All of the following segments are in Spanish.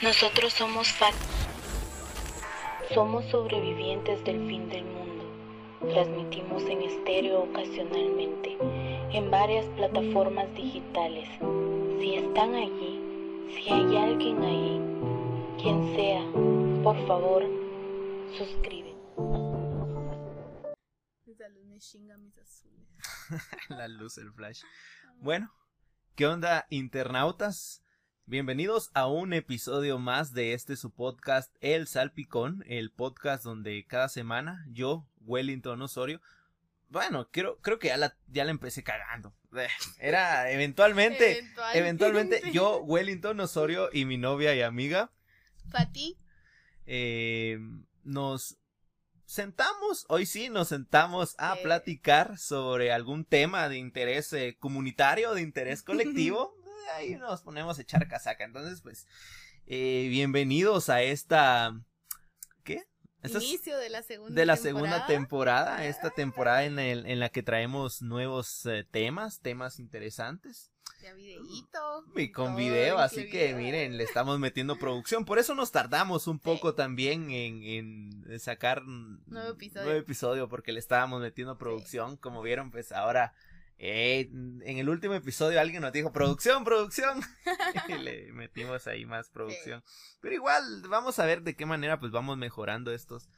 Nosotros somos FAT. Somos sobrevivientes del fin del mundo. Transmitimos en estéreo ocasionalmente, en varias plataformas digitales. Si están allí, si hay alguien ahí, quien sea, por favor, suscribe. Esa luz me chinga mis azules. la luz, el flash. Bueno, ¿qué onda, internautas? Bienvenidos a un episodio más de este su podcast El Salpicón, el podcast donde cada semana yo, Wellington Osorio, bueno, creo, creo que ya la, ya la empecé cagando. Eh, Era eventualmente, Eventualmente. eventualmente yo, Wellington Osorio y mi novia y amiga, Fati, eh, nos sentamos, hoy sí nos sentamos a Sí. platicar sobre algún tema de interés eh, comunitario, de interés colectivo. Ahí nos ponemos a echar casaca. Entonces, pues, eh, bienvenidos a esta... ¿Qué? Esta inicio de la segunda de la temporada. segunda temporada, esta temporada en, el- en la que traemos nuevos eh, temas, temas interesantes. Ya videíto. Y con video, así que miren, le estamos metiendo producción. Por eso nos tardamos un poco también en, en sacar Nuevo episodio. nuevo episodio, porque le estábamos metiendo producción. Como vieron, pues ahora, eh, en el último episodio alguien nos dijo, producción, producción. y le metimos ahí más producción. Pero igual, vamos a ver de qué manera pues vamos mejorando estos,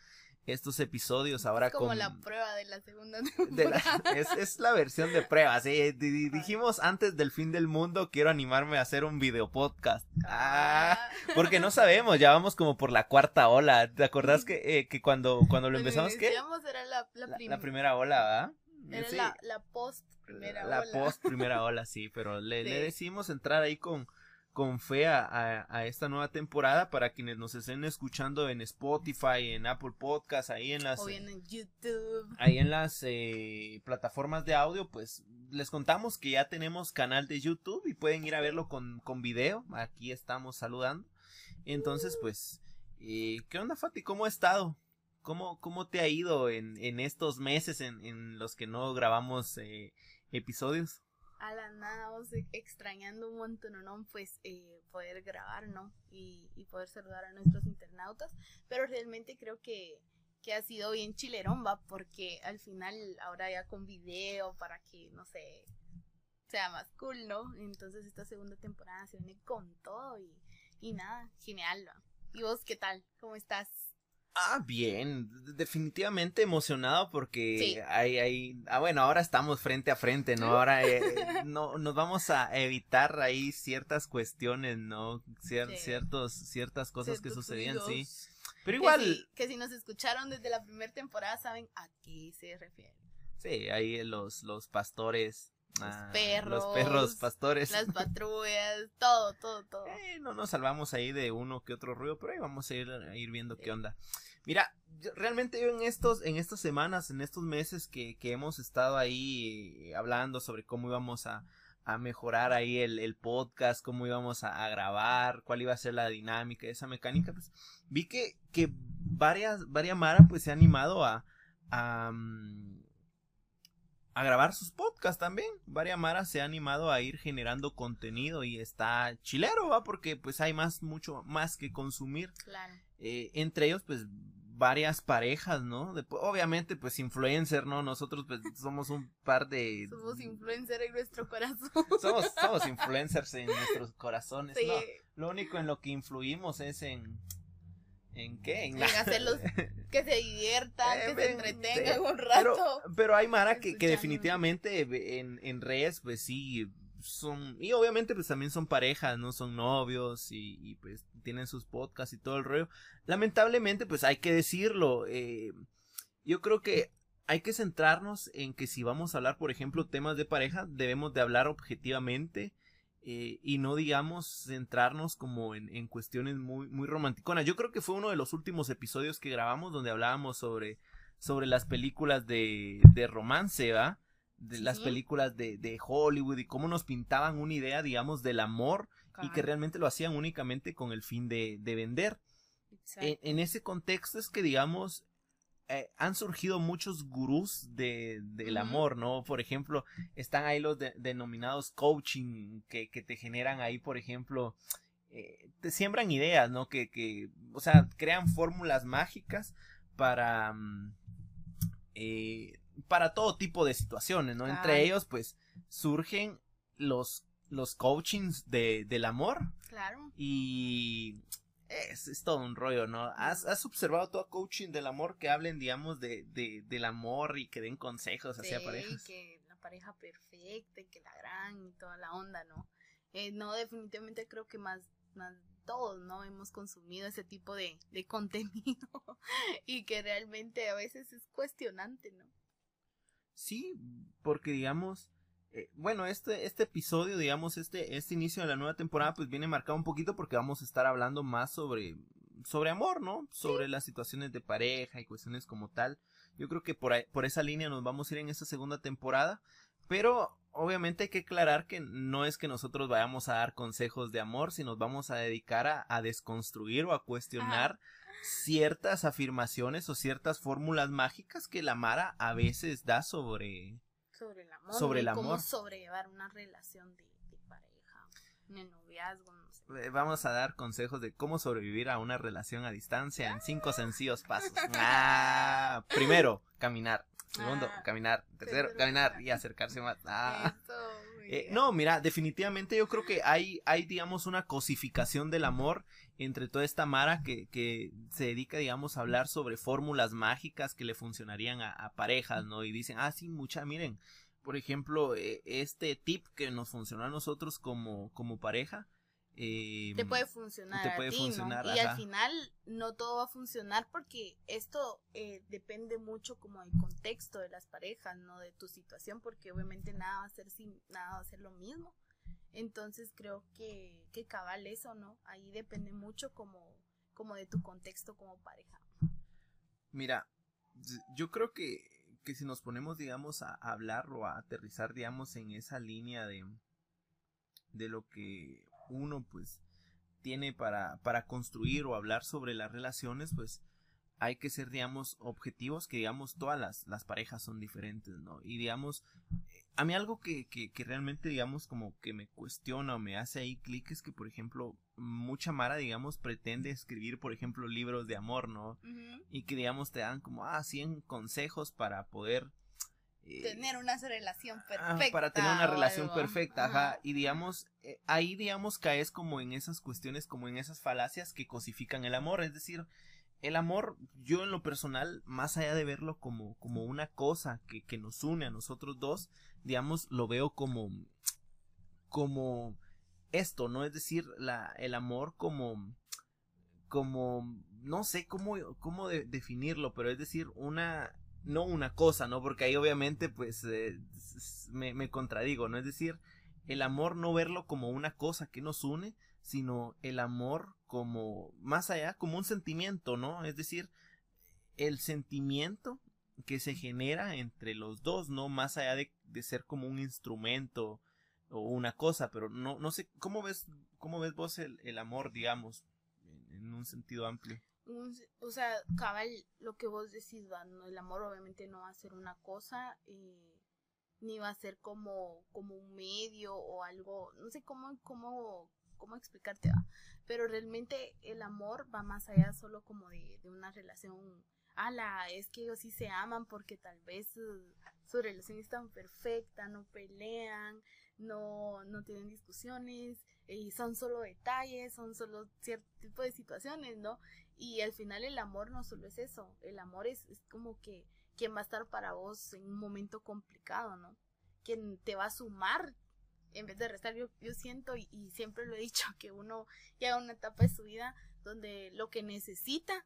estos episodios ahora Es como con... la prueba de la segunda de temporada. la- es, es la versión de prueba, sí. di- di- dijimos antes del fin del mundo, quiero animarme a hacer un video podcast. Ah, porque no sabemos, ya vamos como por la cuarta ola. ¿Te acordás que, eh, que cuando, cuando lo Cuando empezamos, qué? era la, la, La, prim- la primera ola, ¿verdad? Era Sí, la, la post primera la ola. post primera ola, sí, pero le, le Sí. decidimos entrar ahí con, con fe a, a- a esta nueva temporada para quienes nos estén escuchando en Spotify, en Apple Podcasts, ahí en las... O bien en YouTube. ahí en las eh, plataformas de audio, pues les contamos que ya tenemos canal de YouTube y pueden ir a verlo con, con video. Aquí estamos saludando. Entonces, pues, eh, ¿qué onda, Fati? ¿Cómo ha estado? ¿Cómo, cómo te ha ido en, en estos meses en, en los que no grabamos eh, episodios? A la nada, vamos e- extrañando un montón, ¿no? Pues eh, poder grabar, ¿no? Y, y poder saludar a nuestros internautas. Pero realmente creo que, que ha sido bien chilerón, va, porque al final ahora ya con video para que, no sé, sea más cool, ¿no? Entonces esta segunda temporada se viene con todo y, y nada, genial, ¿va? ¿Y vos qué tal? ¿Cómo estás? Ah, bien, definitivamente emocionado porque Sí. hay, hay, ah, bueno, ahora estamos frente a frente, ¿no? Ahora eh, no, nos vamos a evitar ahí ciertas cuestiones, ¿no? Cier- Sí. ciertos, ciertas cosas que sucedían, sí. Pero Que igual, si, que si nos escucharon desde la primera temporada saben a qué se refiere. sí, ahí los, los pastores, ah, perros, los perros pastores. Las patrullas, todo, todo, todo. Eh, no nos salvamos ahí de uno que otro ruido, pero ahí vamos a ir, a ir viendo Sí. qué onda. Mira, yo- realmente yo en estos, en estas semanas, en estos meses que, que hemos estado ahí eh, hablando sobre cómo íbamos a, a mejorar ahí el, el podcast, cómo íbamos a, a grabar, cuál iba a ser la dinámica, esa mecánica, pues vi que, que varias, varias Mara pues se ha animado a, a, mm, a grabar sus podcasts también. Varias Mara se ha animado a ir generando contenido y está chilero, ¿va? Porque pues hay más, mucho más que consumir. Claro. Eh, entre ellos, pues, varias parejas, ¿no? De- obviamente, pues, influencer, ¿no? Nosotros, pues, somos un par de... Somos influencer en nuestro corazón. Somos, somos influencers en nuestros corazones, Sí, ¿no? Lo único en lo que influimos es en... ¿En qué? en hacerlos que se diviertan, Eh, que se entretengan un Pero, rato. pero hay Mara que, que definitivamente en, en redes, pues sí, son, y obviamente pues también son parejas, ¿no? Son novios y, y, pues tienen sus podcasts y todo el rollo. Lamentablemente, pues hay que decirlo, eh, yo creo que hay que centrarnos en que si vamos a hablar, por ejemplo, temas de pareja, debemos de hablar objetivamente. Eh, y no digamos centrarnos como en, en cuestiones muy, muy romanticonas. Yo creo que fue uno de los últimos episodios que grabamos donde hablábamos sobre, sobre las películas de, de romance, ¿va? De las películas de, de Hollywood y cómo nos pintaban una idea, digamos, del amor y que realmente lo hacían únicamente con el fin de, de vender. En, en ese contexto es que, digamos, eh, han surgido muchos gurús de, del amor, ¿no? Por ejemplo, están ahí los de- denominados coaching que, que te generan ahí, por ejemplo, eh, te siembran ideas, ¿no? Que, que, o sea, crean fórmulas mágicas para, mm, eh, para todo tipo de situaciones, ¿no? Entre ellos, pues, surgen los, los coachings de, del amor. Claro. Y es, es, todo un rollo, ¿no? ¿Has, ¿Has, observado todo coaching del amor que hablen, digamos, de, de del amor y que den consejos sí, hacia parejas? que la pareja perfecta y que la gran y toda la onda, ¿no? Eh, no, definitivamente creo que más, más todos, ¿no? Hemos consumido ese tipo de, de contenido y que realmente a veces es cuestionante, ¿no? Sí, porque digamos, eh, bueno, este, este episodio, digamos, este, este inicio de la nueva temporada, pues viene marcado un poquito porque vamos a estar hablando más sobre, sobre amor, ¿no? Sobre sí. las situaciones de pareja y cuestiones como tal. Yo creo que por, ahí, por esa línea nos vamos a ir en esta segunda temporada. Pero obviamente hay que aclarar que no es que nosotros vayamos a dar consejos de amor, sino nos vamos a dedicar a, a desconstruir o a cuestionar ah. ciertas afirmaciones o ciertas fórmulas mágicas que la Mara a veces da sobre, sobre el amor. Sobre el amor. Cómo sobrellevar una relación de, de pareja, en el noviazgo, no sé. Vamos a dar consejos de cómo sobrevivir a una relación a distancia en cinco sencillos pasos. Ah, primero, caminar. Segundo, ah, caminar. Tercero, caminar y acercarse más. Ah. Eh, no, mira, definitivamente yo creo que hay, hay, digamos, una cosificación del amor entre toda esta Mara que, que se dedica, digamos, a hablar sobre fórmulas mágicas que le funcionarían a, a parejas, ¿no? Y dicen, ah, sí, mucha, miren, por ejemplo, eh, este tip que nos funcionó a nosotros como, como pareja, eh, te puede funcionar te puede a ti, funcionar, ¿no? y ajá. al final no todo va a funcionar porque esto eh, depende mucho como del contexto de las parejas no de tu situación porque obviamente nada va a ser sin nada va a ser lo mismo entonces creo que que cabal eso no ahí depende mucho como como de tu contexto como pareja. Mira yo creo que que si nos ponemos digamos a hablar o a aterrizar digamos en esa línea de de lo que uno pues tiene para, para construir o hablar sobre las relaciones, pues hay que ser, digamos, objetivos, que digamos, todas las, las parejas son diferentes, ¿no? Y digamos, a mí algo que, que, que realmente, digamos, como que me cuestiona o me hace ahí clic es que, por ejemplo, mucha Mara, digamos, pretende escribir, por ejemplo, libros de amor, ¿no? uh -huh. Y que, digamos, te dan como, ah, 100 consejos para poder eh, tener una relación perfecta. Ah, para tener una relación algo. perfecta, ajá. ajá. Y digamos, eh, ahí digamos caes como en esas cuestiones, como en esas falacias que cosifican el amor. Es decir, el amor, yo en lo personal, más allá de verlo como, como una cosa que, que nos une a nosotros dos, digamos, lo veo como, como esto, ¿no? Es decir, la, el amor como, como, no sé cómo, cómo de, definirlo, pero es decir, una, no una cosa, ¿no? Porque ahí obviamente pues eh, me, me, contradigo, ¿no? Es decir, el amor no verlo como una cosa que nos une, sino el amor como más allá, como un sentimiento, ¿no? Es decir, el sentimiento que se genera entre los dos, ¿no? Más allá de, de ser como un instrumento o una cosa, pero no, no sé, ¿cómo ves, cómo ves vos el, el amor, digamos, en, un sentido amplio? o sea, cabal, lo que vos decís, el amor obviamente no va a ser una cosa, eh, ni va a ser como, como un medio o algo, no sé cómo, cómo, cómo explicarte, va. pero realmente el amor va más allá solo como de, una relación, ala, es que ellos sí se aman porque tal vez uh, su relación es tan perfecta, no pelean, no, no tienen discusiones, y son solo detalles, son solo cierto tipo de situaciones, ¿no? Y al final el amor no solo es eso, el amor es, es como que quien va a estar para vos en un momento complicado, ¿no? Quien te va a sumar en vez de restar. Yo, yo siento y, y siempre lo he dicho que uno llega a una etapa de su vida donde lo que necesita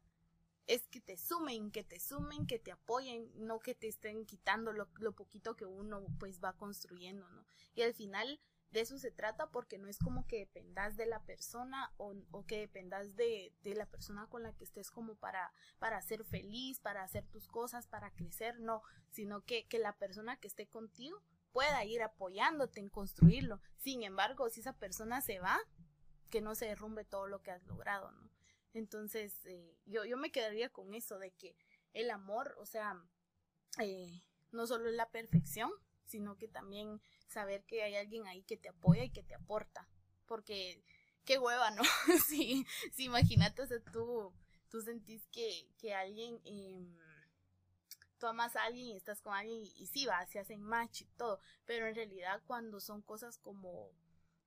es que te sumen, que te sumen, que te apoyen, no que te estén quitando lo, lo poquito que uno pues va construyendo, ¿no? Y al final de eso se trata porque no es como que dependas de la persona o, o que dependas de, de, la persona con la que estés como para, para ser feliz, para hacer tus cosas, para crecer, no, sino que, que la persona que esté contigo pueda ir apoyándote en construirlo. Sin embargo, si esa persona se va, que no se derrumbe todo lo que has logrado, ¿no? Entonces, eh, yo, yo me quedaría con eso de que el amor, o sea, eh, no solo es la perfección, sino que también saber que hay alguien ahí que te apoya y que te aporta. Porque qué hueva, ¿no? sí, sí, imagínate, o sea, tú, tú sentís que, que alguien, eh, tú amas a alguien y estás con alguien y, sí, va, se hacen match y todo, pero en realidad cuando son cosas como,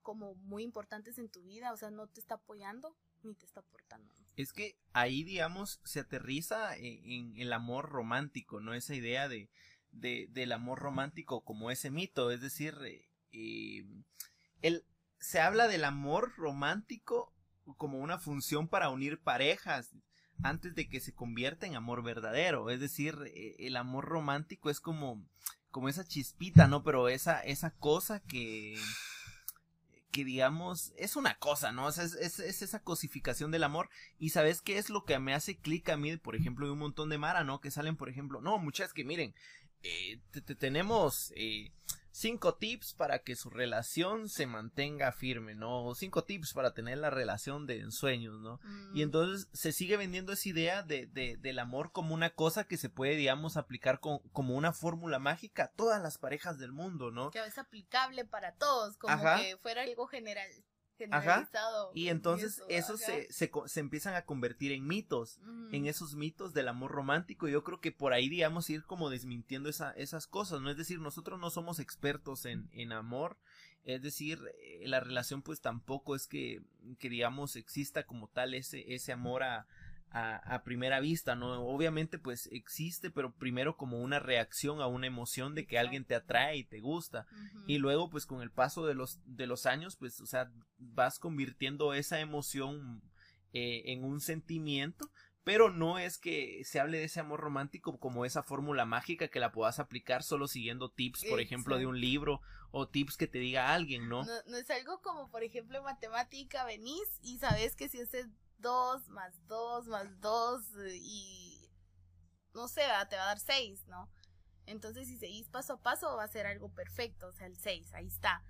como muy importantes en tu vida, o sea, no te está apoyando ni te está aportando. Es que ahí, digamos, se aterriza en, el amor romántico, ¿no? Esa idea de, de, del amor romántico como ese mito, es decir, eh, el, se habla del amor romántico como una función para unir parejas antes de que se convierta en amor verdadero. Es decir, eh, el amor romántico es como, como esa chispita, ¿no? Pero esa, esa cosa que, que digamos, es una cosa, ¿no? O sea, es, es, esa cosificación del amor. Y sabes qué es lo que me hace clic a mí, por ejemplo, de un montón de Mara, ¿no? Que salen, por ejemplo, no, muchas que miren, eh, tenemos eh, cinco tips para que su relación se mantenga firme, ¿no? O cinco tips para tener la relación de ensueños, ¿no? Y mm. entonces se sigue vendiendo esa idea de, de, del amor como una cosa que se puede, digamos, aplicar como una fórmula mágica a todas las parejas del mundo, ¿no? Que es aplicable para todos, como que fuera algo general. Ajá. Y entonces eso, se, se, se, empiezan a convertir en mitos, en esos mitos del amor romántico. Yo creo que por ahí, digamos, ir como desmintiendo esa, esas cosas, ¿no? Es decir, nosotros no somos expertos en, en amor, es decir, eh, la relación pues tampoco es que, que digamos, exista como tal ese, ese amor a, a, primera vista, ¿no? Obviamente pues existe, pero primero como una reacción a una emoción de que alguien te atrae y te gusta. Y luego pues con el paso de los, de los años pues, o sea, vas convirtiendo esa emoción eh, en un sentimiento, pero no es que se hable de ese amor romántico como esa fórmula mágica que la puedas aplicar solo siguiendo tips, por ejemplo, de un libro o tips que te diga alguien, ¿no? ¿no? No, es algo como, por ejemplo, en matemática, venís y sabes que si ese 2 más 2 más 2 y no sé, te va a dar 6, ¿no? Entonces si seguís paso a paso va a ser algo perfecto, o sea, el 6, ahí está.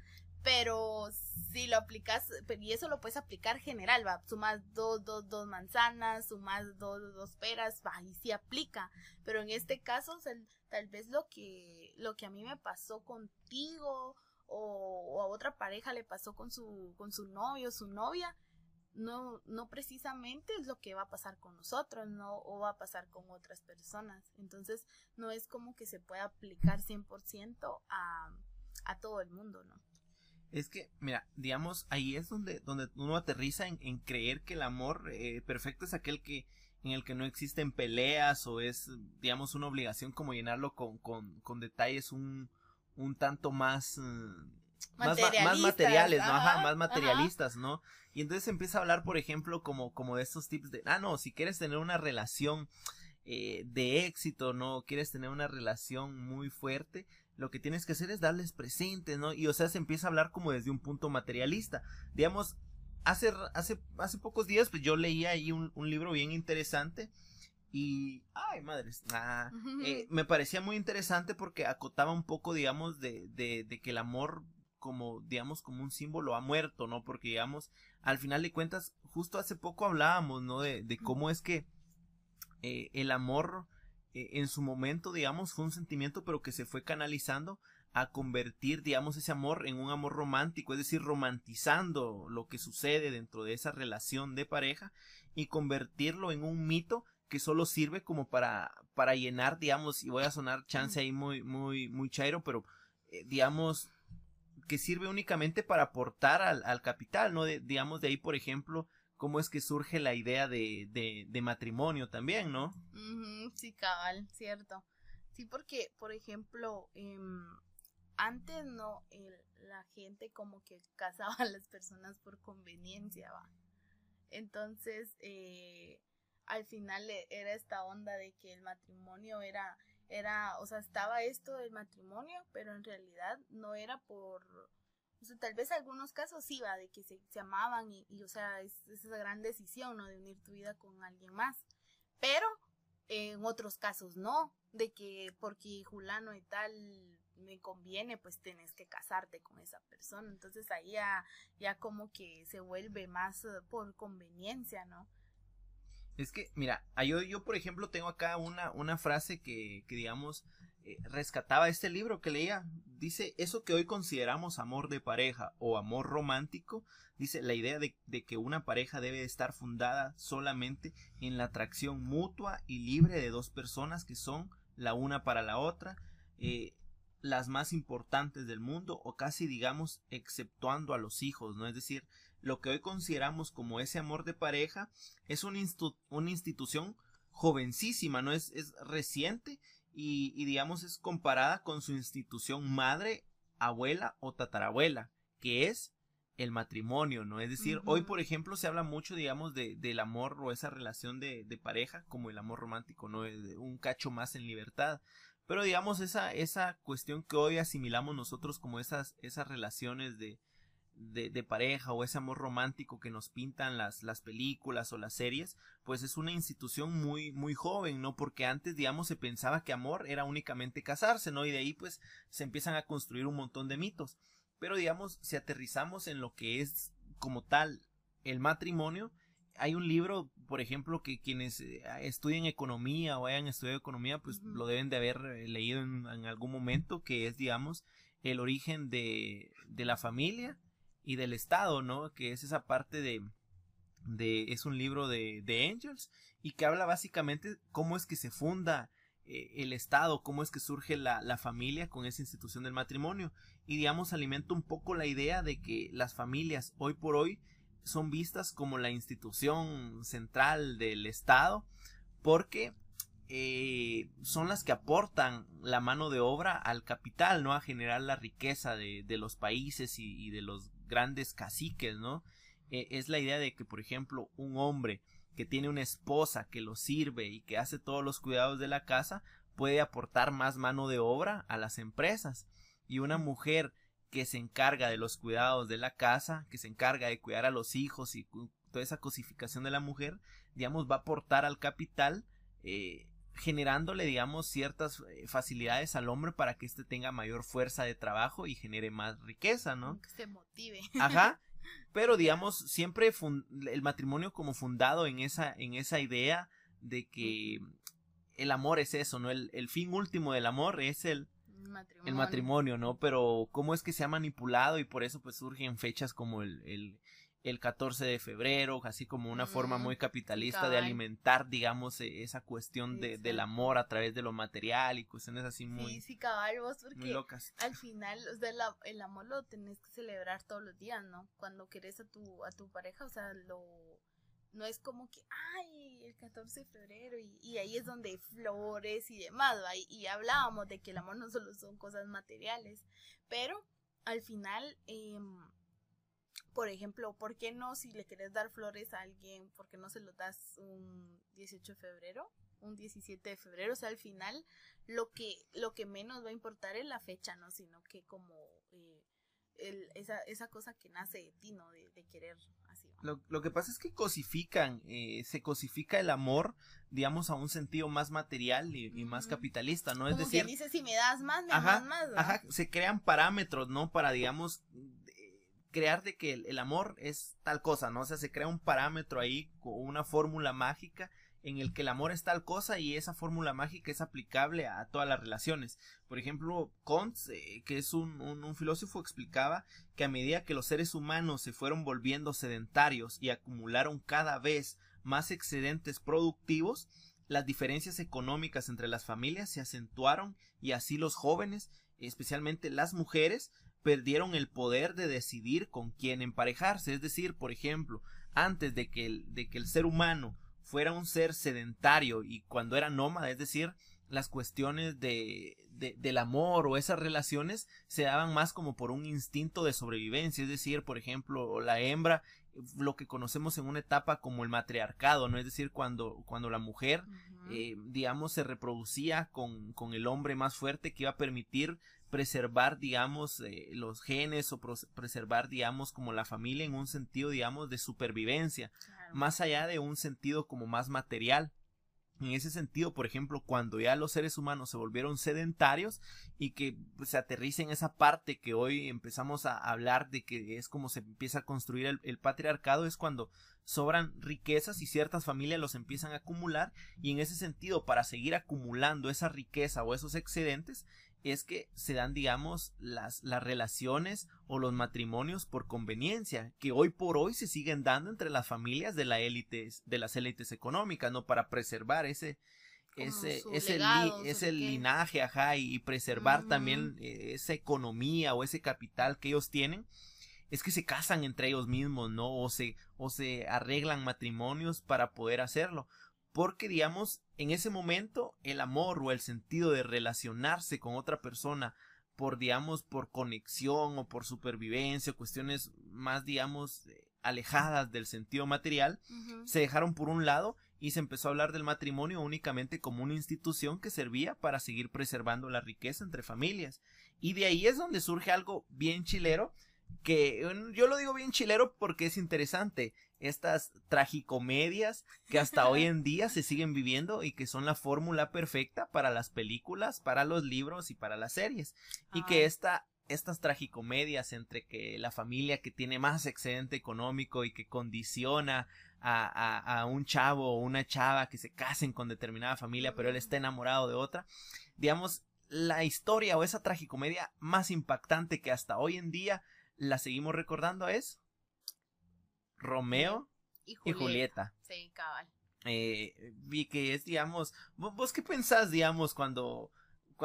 Pero si lo aplicas, y eso lo puedes aplicar general, va, sumas dos, dos, dos manzanas, sumas dos, dos peras, va, y sí aplica. Pero en este caso, tal vez lo que, lo que a mí me pasó contigo, o, a otra pareja le pasó con su, con su novio, su novia, no, no precisamente es lo que va a pasar con nosotros, no, o va a pasar con otras personas. Entonces, no es como que se pueda aplicar 100% a, a todo el mundo, ¿no? Es que, mira, digamos, ahí es donde, donde uno aterriza en, creer que el amor eh, perfecto es aquel que en el que no existen peleas o es, digamos, una obligación como llenarlo con, con, con detalles un, un tanto más... Más, más, materiales, ¿no? Ajá, más materialistas, ¿no? Y entonces empieza a hablar, por ejemplo, como, como de estos tips de, ah, no, si quieres tener una relación eh, de éxito, ¿no? Quieres tener una relación muy fuerte, lo que tienes que hacer es darles presentes, ¿no? Y o sea, se empieza a hablar como desde un punto materialista. Digamos, hace, hace, hace pocos días, pues yo leía ahí un, un libro bien interesante. Y, ay, madres, ah, eh, me parecía muy interesante porque acotaba un poco, digamos, de, de, de que el amor como, digamos, como un símbolo ha muerto, ¿no? Porque, digamos, al final de cuentas, justo hace poco hablábamos, ¿no? De, de cómo es que eh, el amor eh, en su momento, digamos, fue un sentimiento, pero que se fue canalizando a convertir, digamos, ese amor en un amor romántico, es decir, romantizando lo que sucede dentro de esa relación de pareja y convertirlo en un mito que solo sirve como para, para llenar, digamos, y voy a sonar chance ahí muy, muy, muy chairo, pero, eh, digamos, que sirve únicamente para aportar al, al capital, ¿no? Digamos, de ahí, por ejemplo, cómo es que surge la idea de, de, matrimonio también, ¿no? sí, cabal, cierto. Sí, porque, por ejemplo, em, antes no, la gente como que casaba a las personas por conveniencia, va. Entonces, eh, al final e, era esta onda de que el matrimonio era era, o sea, estaba esto del matrimonio, pero en realidad no era por, o sea, tal vez algunos casos iba de que se, se amaban y, y, o sea, es, esa gran decisión, ¿no? De unir tu vida con alguien más. Pero en otros casos no, de que porque Julano y tal me conviene, pues tenés que casarte con esa persona. Entonces ahí ya, ya como que se vuelve más eh, por conveniencia, ¿no? Es que, mira, yo, yo por ejemplo tengo acá una, una frase que, que digamos, eh, rescataba este libro que leía. Dice, eso que hoy consideramos amor de pareja o amor romántico, dice, la idea de, que una pareja debe estar fundada solamente en la atracción mutua y libre de dos personas que son la una para la otra, eh, las más importantes del mundo o casi digamos exceptuando a los hijos, ¿no? Es decir, lo que hoy consideramos como ese amor de pareja es una, una institución jovencísima, ¿no? Es, es reciente y, y, digamos es comparada con su institución madre, abuela o tatarabuela, que es el matrimonio, ¿no? Es decir, hoy por ejemplo se habla mucho, digamos, de, del amor o esa relación de, de pareja como el amor romántico, ¿no? Un cacho más en libertad. Pero digamos, esa, esa cuestión que hoy asimilamos nosotros como esas, esas relaciones de, de, de, pareja o ese amor romántico que nos pintan las, las películas o las series, pues es una institución muy, muy joven, ¿no? Porque antes, digamos, se pensaba que amor era únicamente casarse, ¿no? Y de ahí, pues, se empiezan a construir un montón de mitos. Pero, digamos, si aterrizamos en lo que es como tal el matrimonio, hay un libro, por ejemplo, que quienes eh, estudien economía o hayan estudiado economía, pues lo deben de haber eh, leído en, algún momento, que es, digamos, el origen de, de, la familia y del Estado, ¿no? Que es esa parte de, de es un libro de, de Angels y que habla básicamente cómo es que se funda eh, el Estado, cómo es que surge la, la familia con esa institución del matrimonio y digamos alimenta un poco la idea de que las familias hoy por hoy son vistas como la institución central del Estado porque eh, son las que aportan la mano de obra al capital, ¿no? A generar la riqueza de, de los países y, de los grandes caciques, ¿no? Eh, es la idea de que, por ejemplo, un hombre que tiene una esposa que lo sirve y que hace todos los cuidados de la casa puede aportar más mano de obra a las empresas y una mujer que se encarga de los cuidados de la casa, que se encarga de cuidar a los hijos y toda esa cosificación de la mujer, digamos, va a aportar al capital, eh, generándole, digamos, ciertas eh, facilidades al hombre para que éste tenga mayor fuerza de trabajo y genere más riqueza, ¿no? Que se motive. Ajá. Pero, digamos, siempre el matrimonio como fundado en esa, en esa idea de que el amor es eso, ¿no? El, el fin último del amor es el, el matrimonio, ¿no? Pero cómo es que se ha manipulado y por eso pues surgen fechas como el, el, el 14 de febrero, así como una forma muy capitalista de alimentar, digamos, e, esa cuestión de, del amor a través de lo material y cuestiones así muy... Sí, sí, cabal, vos porque locas. al final, o sea, el amor lo tenés que celebrar todos los días, ¿no? Cuando querés a tu, a tu pareja, o sea, lo no es como que, ay, el 14 de febrero y, ahí es donde hay flores y demás, Y, hablábamos de que el amor no solo son cosas materiales, pero al final, em, por ejemplo, ¿por qué no si le querés dar flores a alguien, por qué no se lo das un 18 de febrero? un 17 de febrero, o sea, al final lo que, lo que menos va a importar es la fecha, ¿no? Sino que como eh, esa, esa cosa que nace de ti, ¿no? De, querer así. Lo, lo, que pasa es que cosifican, eh, se cosifica el amor, digamos, a un sentido más material y, más capitalista, ¿no? es decir... dice, si me das más, me das más. Ajá, se crean parámetros, ¿no? Para, digamos, crear de que el, amor es tal cosa, ¿no? O sea, se crea un parámetro ahí, una fórmula mágica en el que el amor es tal cosa y esa fórmula mágica es aplicable a todas las relaciones. Por ejemplo, Kant, eh, que es un, un, filósofo, explicaba que a medida que los seres humanos se fueron volviendo sedentarios y acumularon cada vez más excedentes productivos, las diferencias económicas entre las familias se acentuaron y así los jóvenes, especialmente las mujeres, perdieron el poder de decidir con quién emparejarse. Es decir, por ejemplo, antes de que el, de que el ser humano fuera un ser sedentario y cuando era nómada, es decir, las cuestiones de, de, del amor o esas relaciones se daban más como por un instinto de sobrevivencia, es decir, por ejemplo, la hembra, lo que conocemos en una etapa como el matriarcado, ¿no? Es decir, cuando, cuando la mujer, eh, digamos, se reproducía con, con el hombre más fuerte que iba a permitir preservar, digamos, eh, los genes o preservar, digamos, como la familia en un sentido, digamos, de supervivencia, más allá de un sentido como más material. en ese sentido, por ejemplo, cuando ya los seres humanos se volvieron sedentarios y que pues, se aterriza en esa parte que hoy empezamos a hablar de que es como se empieza a construir el, el, patriarcado, es cuando sobran riquezas y ciertas familias los empiezan a acumular y en ese sentido, para seguir acumulando esa riqueza o esos excedentes, es que se dan, digamos, las, las relaciones o los matrimonios por conveniencia, que hoy por hoy se siguen dando entre las familias de la élite, de las élites económicas, ¿no? Para preservar ese, ese, ese, ese linaje, ajá, y, preservar también eh, esa economía o ese capital que ellos tienen, es que se casan entre ellos mismos, ¿no? O se, o se arreglan matrimonios para poder hacerlo porque digamos en ese momento el amor o el sentido de relacionarse con otra persona por digamos por conexión o por supervivencia o cuestiones más digamos alejadas del sentido material se dejaron por un lado y se empezó a hablar del matrimonio únicamente como una institución que servía para seguir preservando la riqueza entre familias. Y de ahí es donde surge algo bien chilero que yo lo digo bien chilero porque es interesante estas tragicomedias que hasta hoy en día se siguen viviendo y que son la fórmula perfecta para las películas, para los libros y para las series. Y que esta, estas tragicomedias entre que la familia que tiene más excedente económico y que condiciona a, a, a un chavo o una chava que se casen con determinada familia, pero él está enamorado de otra, digamos, la historia o esa tragicomedia más impactante que hasta hoy en día la seguimos recordando es Romeo y Julieta. Sí, cabal. Eh, vi que es, digamos, ¿vos qué pensás, digamos, cuando,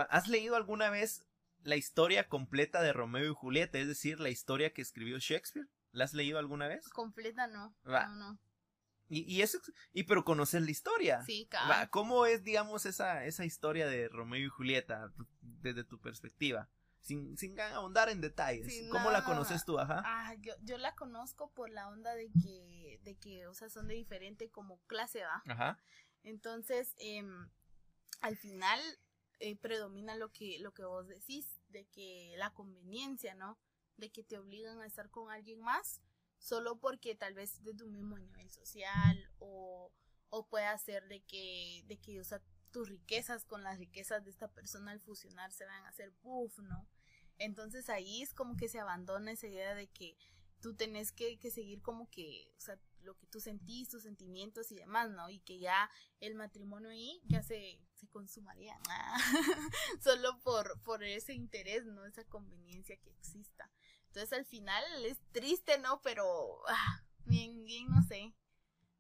has leído alguna vez la historia completa de Romeo y Julieta, es decir, la historia que escribió Shakespeare? ¿La has leído alguna vez? Completa no. No, no. Y, y eso, y pero conoces la historia. Sí, cabal. ¿Cómo es, digamos, esa, esa historia de Romeo y Julieta desde tu perspectiva? Sin, sin ahondar en detalles. ¿Cómo la conoces tú, ajá? Ah, yo, yo la conozco por la onda de que, de que, o sea, son de diferente como clase, ¿va? Ajá. Entonces, eh, al final eh, predomina lo que, lo que vos decís, de que la conveniencia, ¿no? De que te obligan a estar con alguien más, solo porque tal vez de tu mismo nivel social, o, o puede ser de que, de que, o sea, tus riquezas con las riquezas de esta persona al fusionarse van a hacer buff, ¿no? Entonces ahí es como que se abandona esa idea de que tú tenés que, seguir como que, o sea, lo que tú sentís, tus sentimientos y demás, ¿no? Y que ya el matrimonio ahí ya se, se consumaría, solo por, por ese interés, ¿no? Esa conveniencia que exista. Entonces al final es triste, ¿no? Pero, ah, bien, bien, no sé.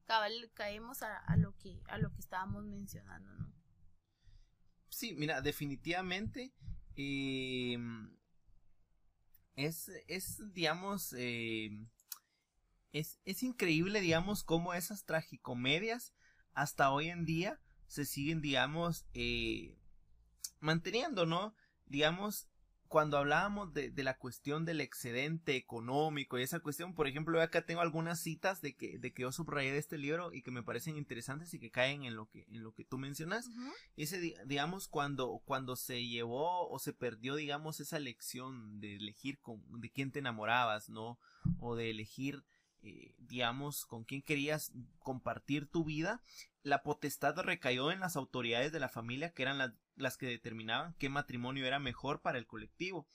Cabal, caemos a, a, lo que, a lo que estábamos mencionando, ¿no? Sí, mira, definitivamente eh, es, es, digamos, eh, es, es increíble, digamos, cómo esas tragicomedias hasta hoy en día se siguen, digamos, eh, manteniendo, ¿no? Digamos, cuando hablábamos de, de, la cuestión del excedente económico y esa cuestión, por ejemplo, acá tengo algunas citas de que, de que yo subrayé de este libro y que me parecen interesantes y que caen en lo que, en lo que tú mencionas. Ese, digamos, cuando, cuando se llevó o se perdió, digamos, esa lección de elegir con, de quién te enamorabas, ¿no? O de elegir eh, digamos, con quién querías compartir tu vida, la potestad recayó en las autoridades de la familia, que eran las que determinaban qué matrimonio era mejor para el colectivo.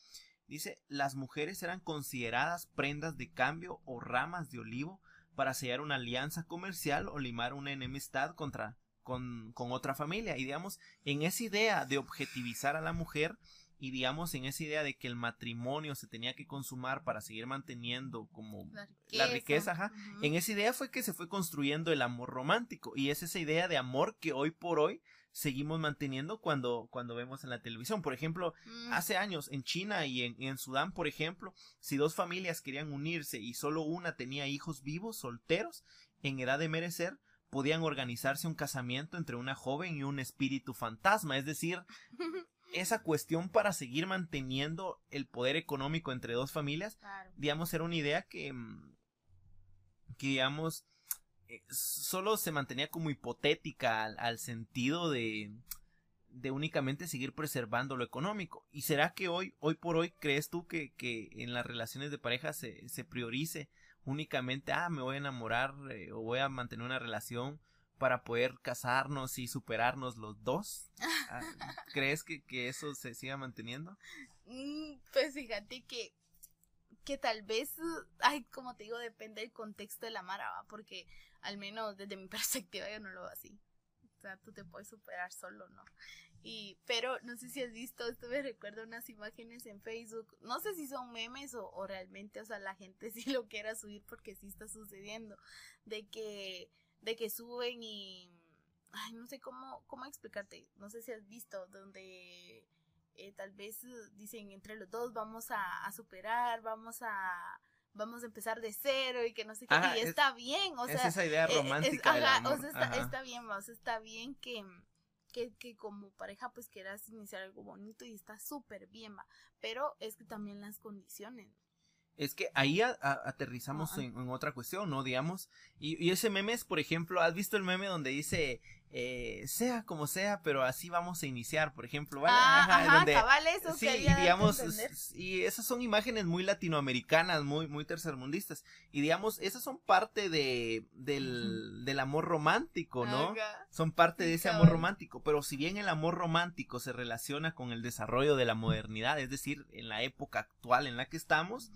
Dice, las mujeres eran consideradas prendas de cambio o ramas de olivo para sellar una alianza comercial o limar una enemistad contra con, con otra familia. Y digamos, en esa idea de objetivizar a la mujer, y digamos en esa idea de que el matrimonio se tenía que consumar para seguir manteniendo como la riqueza, en esa idea fue que se fue construyendo el amor romántico y es esa idea de amor que hoy por hoy seguimos manteniendo cuando, cuando vemos en la televisión. Por ejemplo, mm. hace años en China y en, en Sudán, por ejemplo, si dos familias querían unirse y solo una tenía hijos vivos, solteros, en edad de merecer, podían organizarse un casamiento entre una joven y un espíritu fantasma, es decir, esa cuestión para seguir manteniendo el poder económico entre dos familias, digamos, era una idea que, mm, que digamos, eh, solo se mantenía como hipotética al, sentido de, de únicamente seguir preservando lo económico. ¿Y será que hoy, hoy por hoy, crees tú que, que en las relaciones de pareja se, se priorice únicamente, ah, me voy a enamorar eh, o voy a mantener una relación para poder casarnos y superarnos los dos? Ah, ¿Crees que, que eso se siga manteniendo? Mm, pues fíjate que que tal vez, ay, como te digo, depende del contexto de la mara, porque al menos desde mi perspectiva yo no lo veo así. O sea, tú te puedes superar solo, ¿no? Y, pero no sé si has visto, esto me recuerda unas imágenes en Facebook, no sé si son memes o, o realmente, o sea, la gente sí lo quiera subir porque sí está sucediendo, de que, de que suben y, ay, no sé cómo, cómo explicarte, no sé si has visto, donde eh, tal vez dicen entre los dos vamos a, a superar, vamos a vamos a empezar de cero y que no sé qué, y está bien, o sea, es esa idea eh, romántica. o sea, está, está, bien, o sea, está bien que, que, que, como pareja pues quieras iniciar algo bonito y está súper bien, va, pero es que también las condiciones. Es que ahí aterrizamos en, en, otra cuestión, ¿no? Digamos, y, y, ese meme es, por ejemplo, ¿has visto el meme donde dice, eh, sea como sea, pero así vamos a iniciar, por ejemplo, ¿vale? Ah, ajá, donde, eso sí, y digamos, y esas son imágenes muy latinoamericanas, muy, muy tercermundistas, y digamos, esas son parte de, del, del amor romántico, ¿no? Son parte de ese amor romántico, pero si bien el amor romántico se relaciona con el desarrollo de la modernidad, es decir, en la época actual en la que estamos,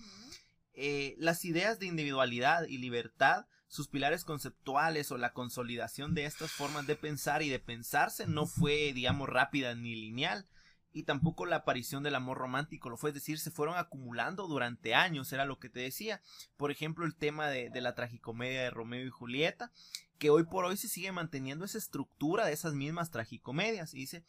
eh, las ideas de individualidad y libertad sus pilares conceptuales o la consolidación de estas formas de pensar y de pensarse no fue, digamos, rápida ni lineal. Y tampoco la aparición del amor romántico lo fue, es decir, se fueron acumulando durante años, era lo que te decía. Por ejemplo, el tema de, la tragicomedia de Romeo y Julieta, que hoy por hoy se sigue manteniendo esa estructura de esas mismas tragicomedias. Y dice,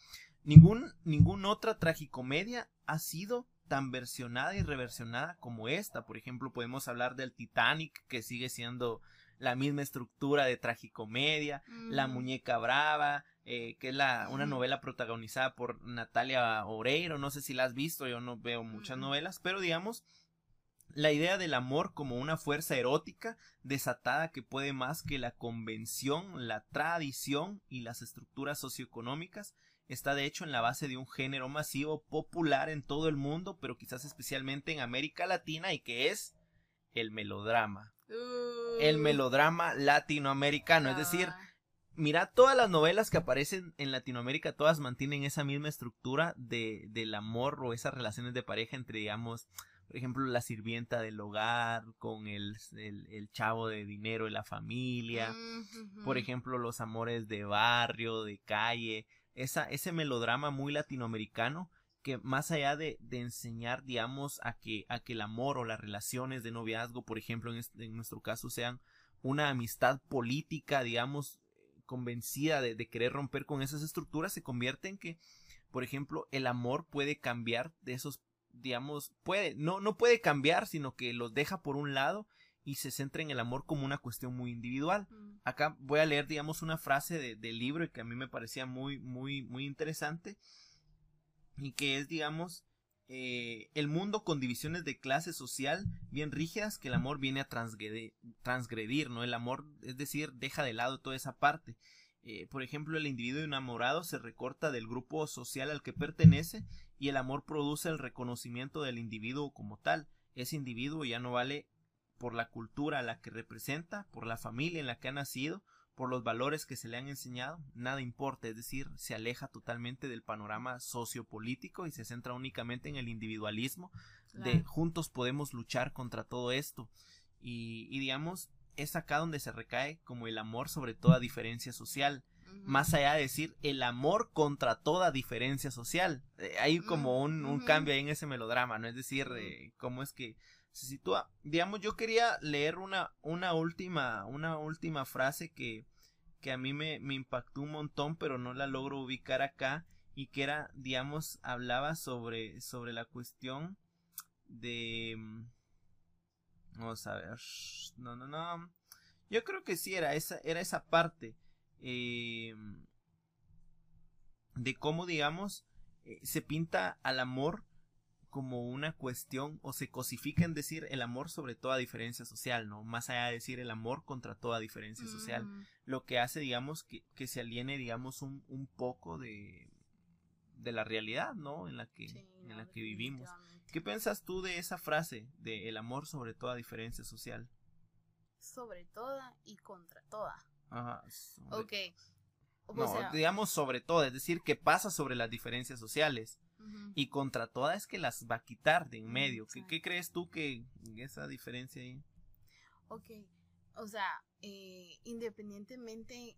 ningún, ninguna otra tragicomedia ha sido tan versionada y reversionada como esta. Por ejemplo, podemos hablar del Titanic, que sigue siendo la misma estructura de tragicomedia, La Muñeca Brava, eh, que es la, una novela protagonizada por Natalia Oreiro, no sé si la has visto, yo no veo muchas novelas, pero digamos, la idea del amor como una fuerza erótica desatada que puede más que la convención, la tradición y las estructuras socioeconómicas está de hecho en la base de un género masivo popular en todo el mundo, pero quizás especialmente en América Latina y que es el melodrama el melodrama latinoamericano. Es decir, ah. mira, todas las novelas que aparecen en Latinoamérica, todas mantienen esa misma estructura de, del amor o esas relaciones de pareja entre, digamos, por ejemplo, la sirvienta del hogar con el, el, chavo de dinero de la familia, por ejemplo, los amores de barrio, de calle, esa, ese melodrama muy latinoamericano que más allá de, de, enseñar, digamos, a que, a que el amor o las relaciones de noviazgo, por ejemplo, en, este, en nuestro caso, sean una amistad política, digamos, convencida de, de, querer romper con esas estructuras, se convierte en que, por ejemplo, el amor puede cambiar de esos, digamos, puede, no, no puede cambiar, sino que los deja por un lado y se centra en el amor como una cuestión muy individual. Mm. Acá voy a leer, digamos, una frase del de libro que a mí me parecía muy, muy, muy interesante y que es, digamos, eh, el mundo con divisiones de clase social bien rígidas que el amor viene a transgredir, ¿no? El amor, es decir, deja de lado toda esa parte. Eh, por ejemplo, el individuo enamorado se recorta del grupo social al que pertenece y el amor produce el reconocimiento del individuo como tal. Ese individuo ya no vale por la cultura a la que representa, por la familia en la que ha nacido por los valores que se le han enseñado, nada importa, es decir, se aleja totalmente del panorama sociopolítico y se centra únicamente en el individualismo de juntos podemos luchar contra todo esto. Y, y, digamos es acá donde se recae como el amor sobre toda diferencia social. Más allá de decir el amor contra toda diferencia social. Eh, hay como un, un cambio ahí en ese melodrama no es decir eh, cómo es que se sitúa. Digamos, yo quería leer una, una última, una última frase que, que a mí me, me impactó un montón, pero no la logro ubicar acá, y que era, digamos, hablaba sobre, sobre la cuestión de... Mm, vamos a ver. No, no, no. Yo creo que sí era esa, era esa parte. Eh, de cómo, digamos, eh, se pinta al amor como una cuestión o se cosifica en decir el amor sobre toda diferencia social, ¿no? Más allá de decir el amor contra toda diferencia social. Lo que hace, digamos, que, que se aliene, digamos, un, un poco de, de la realidad, ¿no? En la que, en la que vivimos. ¿Qué piensas tú de esa frase de el amor sobre toda diferencia social? Sobre toda y contra toda. Ajá. Ok. O No, sea, digamos sobre todo, es decir, que pasa sobre las diferencias sociales. Y contra todas es que las va a quitar de en medio. ¿Qué, crees tú que esa diferencia ahí? Ok, o sea, eh, independientemente,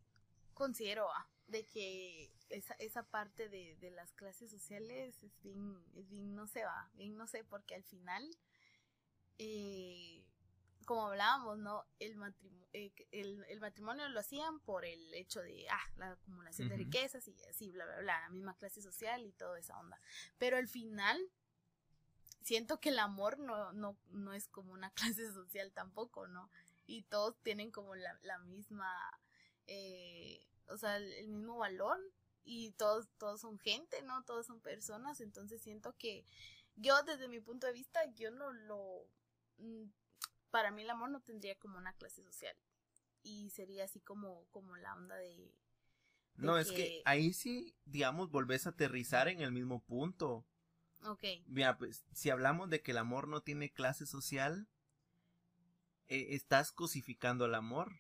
considero ah, de que esa, esa parte de, de las clases sociales es bien, es bien, no sé, va, bien, no sé, porque al final, eh, como hablábamos, ¿no? El, matrimonio el, el matrimonio lo hacían por el hecho de, ah, la acumulación de riquezas y así, bla, bla, bla, la misma clase social y toda esa onda. Pero al final, siento que el amor no, no, no es como una clase social tampoco, ¿no? Y todos tienen como la, la misma, eh, o sea, el, el mismo valor y todos, todos son gente, ¿no? Todos son personas, entonces siento que yo desde mi punto de vista, yo no lo, mm, para mí el amor no tendría como una clase social y sería así como, como la onda de... de No, es que ahí sí, digamos, volvés a aterrizar en el mismo punto. Ok, Mira, pues, si hablamos de que el amor no tiene clase social, eh, estás cosificando el amor.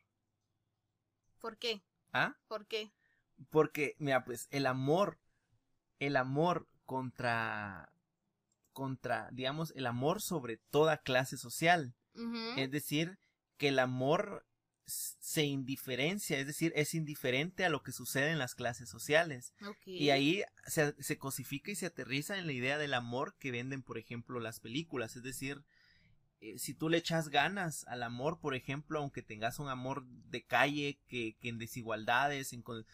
¿por qué? ¿Ah? ¿Por qué? Porque, mira, pues, el amor, el amor contra, contra, digamos, el amor sobre toda clase social. Es decir, que el amor se indiferencia, es decir, es indiferente a lo que sucede en las clases sociales. Y ahí se, se cosifica y se aterriza en la idea del amor que venden, por ejemplo, las películas. Es decir, eh, si tú le echas ganas al amor, por ejemplo, aunque tengas un amor de calle, que, que en desigualdades, en, con-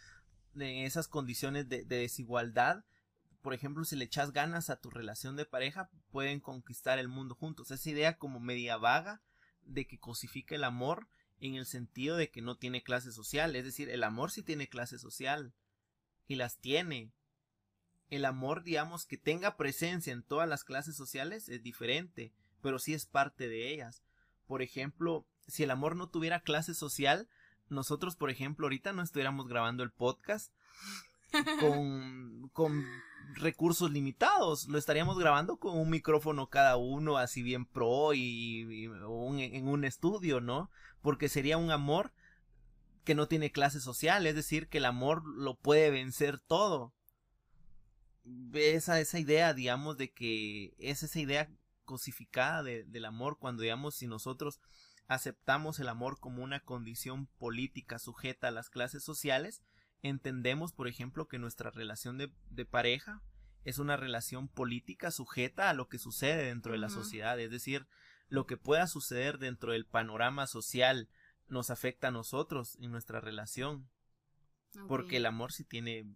en esas condiciones de, de desigualdad, por ejemplo, si le echas ganas a tu relación de pareja, pueden conquistar el mundo juntos. Esa idea como media vaga de que cosifica el amor en el sentido de que no tiene clase social. Es decir, el amor sí tiene clase social y las tiene. El amor, digamos, que tenga presencia en todas las clases sociales es diferente, pero sí es parte de ellas. Por ejemplo, si el amor no tuviera clase social, nosotros, por ejemplo, ahorita no estuviéramos grabando el podcast con, con recursos limitados. Lo estaríamos grabando con un micrófono cada uno, así bien pro y, en un estudio, ¿no? Porque sería un amor que no tiene clase social, es decir, que el amor lo puede vencer todo. Esa, esa idea, digamos, de que es esa idea cosificada de- del amor, cuando, digamos, si nosotros aceptamos el amor como una condición política sujeta a las clases sociales, entendemos, por ejemplo, que nuestra relación de, de pareja es una relación política sujeta a lo que sucede dentro de la sociedad, es decir, lo que pueda suceder dentro del panorama social nos afecta a nosotros en nuestra relación, porque el amor sí tiene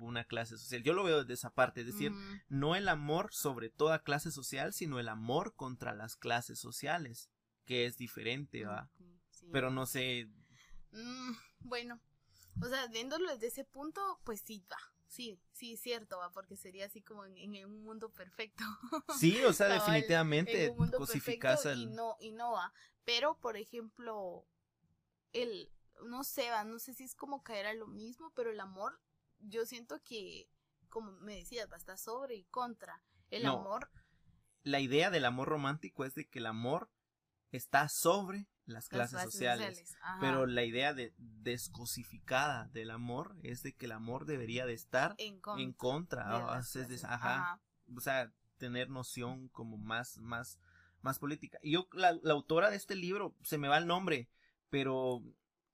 una clase social. Yo lo veo desde esa parte, es decir, no el amor sobre toda clase social, sino el amor contra las clases sociales, que es diferente, ¿va? Sí. Pero no sé, Mm, bueno, o sea, viéndolo desde ese punto, pues sí, va. Sí, sí, cierto, va, porque sería así como en, en un mundo perfecto. sí, o sea, Cabal, definitivamente en un mundo cosificas perfecto y no, y no va. Pero, por ejemplo, el, no sé, va, no sé si es como caer a lo mismo, pero el amor, yo siento que, como me decías, va a estar sobre y contra. El No. amor, La idea del amor romántico es de que el amor está sobre las las clases, sociales. Pero la idea de descosificada del amor es de que el amor debería de estar en contra. en contra, de ah, las es de- clases. ajá, o sea, tener noción como más, más, más política. Y yo, la, la autora de este libro, se me va el nombre, pero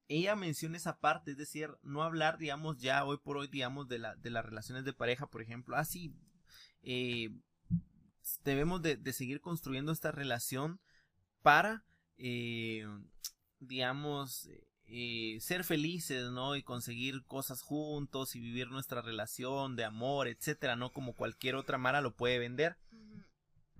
ella menciona esa parte, es decir, no hablar, digamos, ya hoy por hoy, digamos, de, la, de las relaciones de pareja, por ejemplo, así, eh, debemos de, de seguir construyendo esta relación para, eh, digamos, eh, ser felices, ¿no? Y conseguir cosas juntos y vivir nuestra relación de amor, etcétera, ¿no? Como cualquier otra Mara lo puede vender.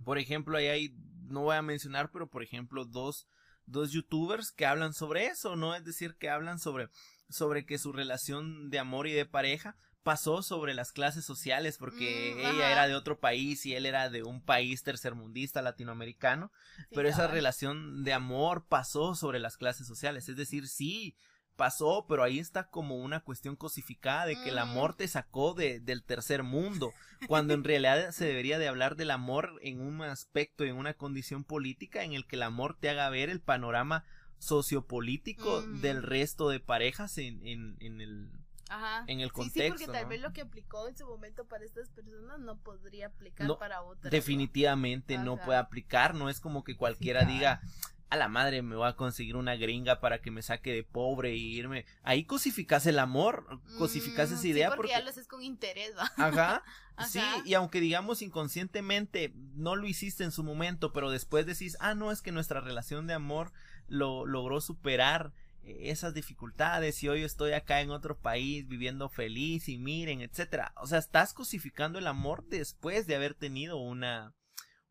Por ejemplo, ahí hay, no voy a mencionar, pero por ejemplo, dos, dos youtubers que hablan sobre eso, ¿no? Es decir, que hablan sobre, sobre que su relación de amor y de pareja pasó sobre las clases sociales porque Mm, ella era de otro país y él era de un país tercermundista latinoamericano Sí, pero esa relación de amor pasó sobre las clases sociales. Es decir, sí, pasó, pero ahí está como una cuestión cosificada de que el Mm. amor te sacó de, del tercer mundo, cuando en realidad se debería de hablar del amor en un aspecto, en una condición política en el que el amor te haga ver el panorama sociopolítico Mm. del resto de parejas en, en, en el Ajá. en el Sí, sí, contexto, porque tal ¿no? vez lo que aplicó en su momento para estas personas no podría aplicar No, para otras. definitivamente no puede aplicar, no es como que cualquiera diga a la madre me voy a conseguir una gringa para que me saque de pobre y irme. Ahí cosificas el amor, cosificas Mm, esa sí, idea porque, porque, ya lo haces con interés, ¿va? ajá, Ajá. sí, y aunque digamos inconscientemente no lo hiciste en su momento, pero después decís, ah, no, es que nuestra relación de amor lo logró superar esas dificultades y hoy estoy acá en otro país viviendo feliz y miren, etcétera. O sea, estás cosificando el amor después de haber tenido una,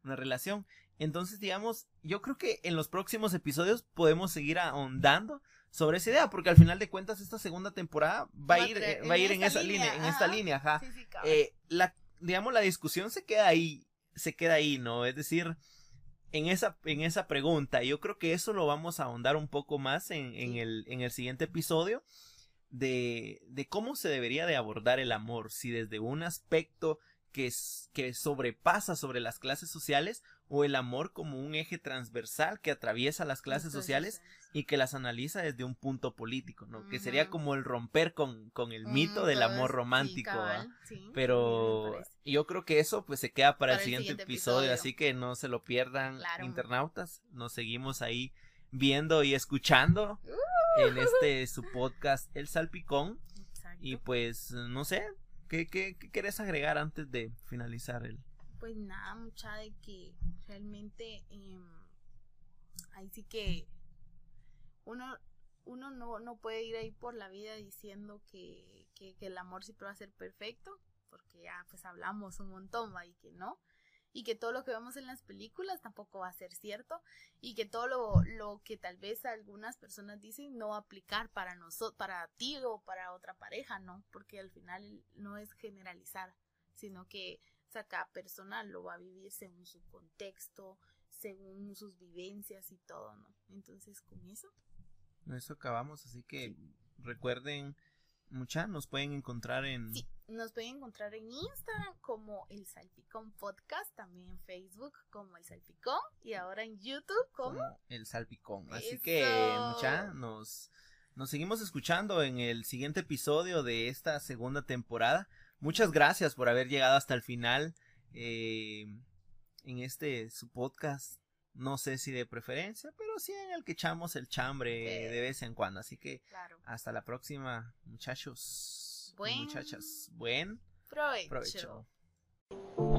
una relación. Entonces, digamos, yo creo que en los próximos episodios podemos seguir ahondando sobre esa idea, porque al final de cuentas esta segunda temporada va a ir, eh, va a ir en esa línea, en esta línea, ajá. Sí, sí, cabal. Eh, la, digamos, la discusión se queda ahí, se queda ahí, ¿no? Es decir, en esa, en esa pregunta, yo creo que eso lo vamos a ahondar un poco más en, en el, en el siguiente episodio de, de cómo se debería de abordar el amor, si desde un aspecto que, es- que sobrepasa sobre las clases sociales o el amor como un eje transversal que atraviesa las clases Entonces, sociales y que las analiza desde un punto político, ¿no? Que sería como el romper con, con el mito del amor sí, romántico, Pero yo creo que eso pues se queda para, el Para el siguiente, siguiente episodio, episodio. así que no se lo pierdan Claro. internautas. Nos seguimos ahí viendo y escuchando en este su podcast El Salpicón Exacto. y pues no sé, ¿qué, qué, qué querés agregar antes de finalizar el Pues nada, mucha de que realmente em, ahí sí que uno uno no, no puede ir ahí por la vida diciendo que, que, el amor siempre va a ser perfecto, porque ya pues hablamos un montón, ¿va? y que no, y que todo lo que vemos en las películas tampoco va a ser cierto, y que todo lo, lo que tal vez algunas personas dicen no va a aplicar para nosotros, para ti o para otra pareja, ¿no? Porque al final no es generalizar, sino que sea, cada persona lo va a vivir según su contexto, según sus vivencias y todo, ¿no? Entonces, con eso, eso acabamos, así que recuerden mucha, nos pueden encontrar en sí, nos pueden encontrar en Instagram como El Salpicón Podcast, también en Facebook como El Salpicón y ahora en YouTube como... como el salpicón. Así Eso. que, mucha, nos, nos seguimos escuchando en el siguiente episodio de esta segunda temporada. Muchas gracias por haber llegado hasta el final eh, en este su podcast. No sé si de preferencia, pero sí en el que echamos el chambre Eh. de vez en cuando. Así que Claro, hasta la próxima, muchachos. Buen Muchachas. Buen provecho. provecho.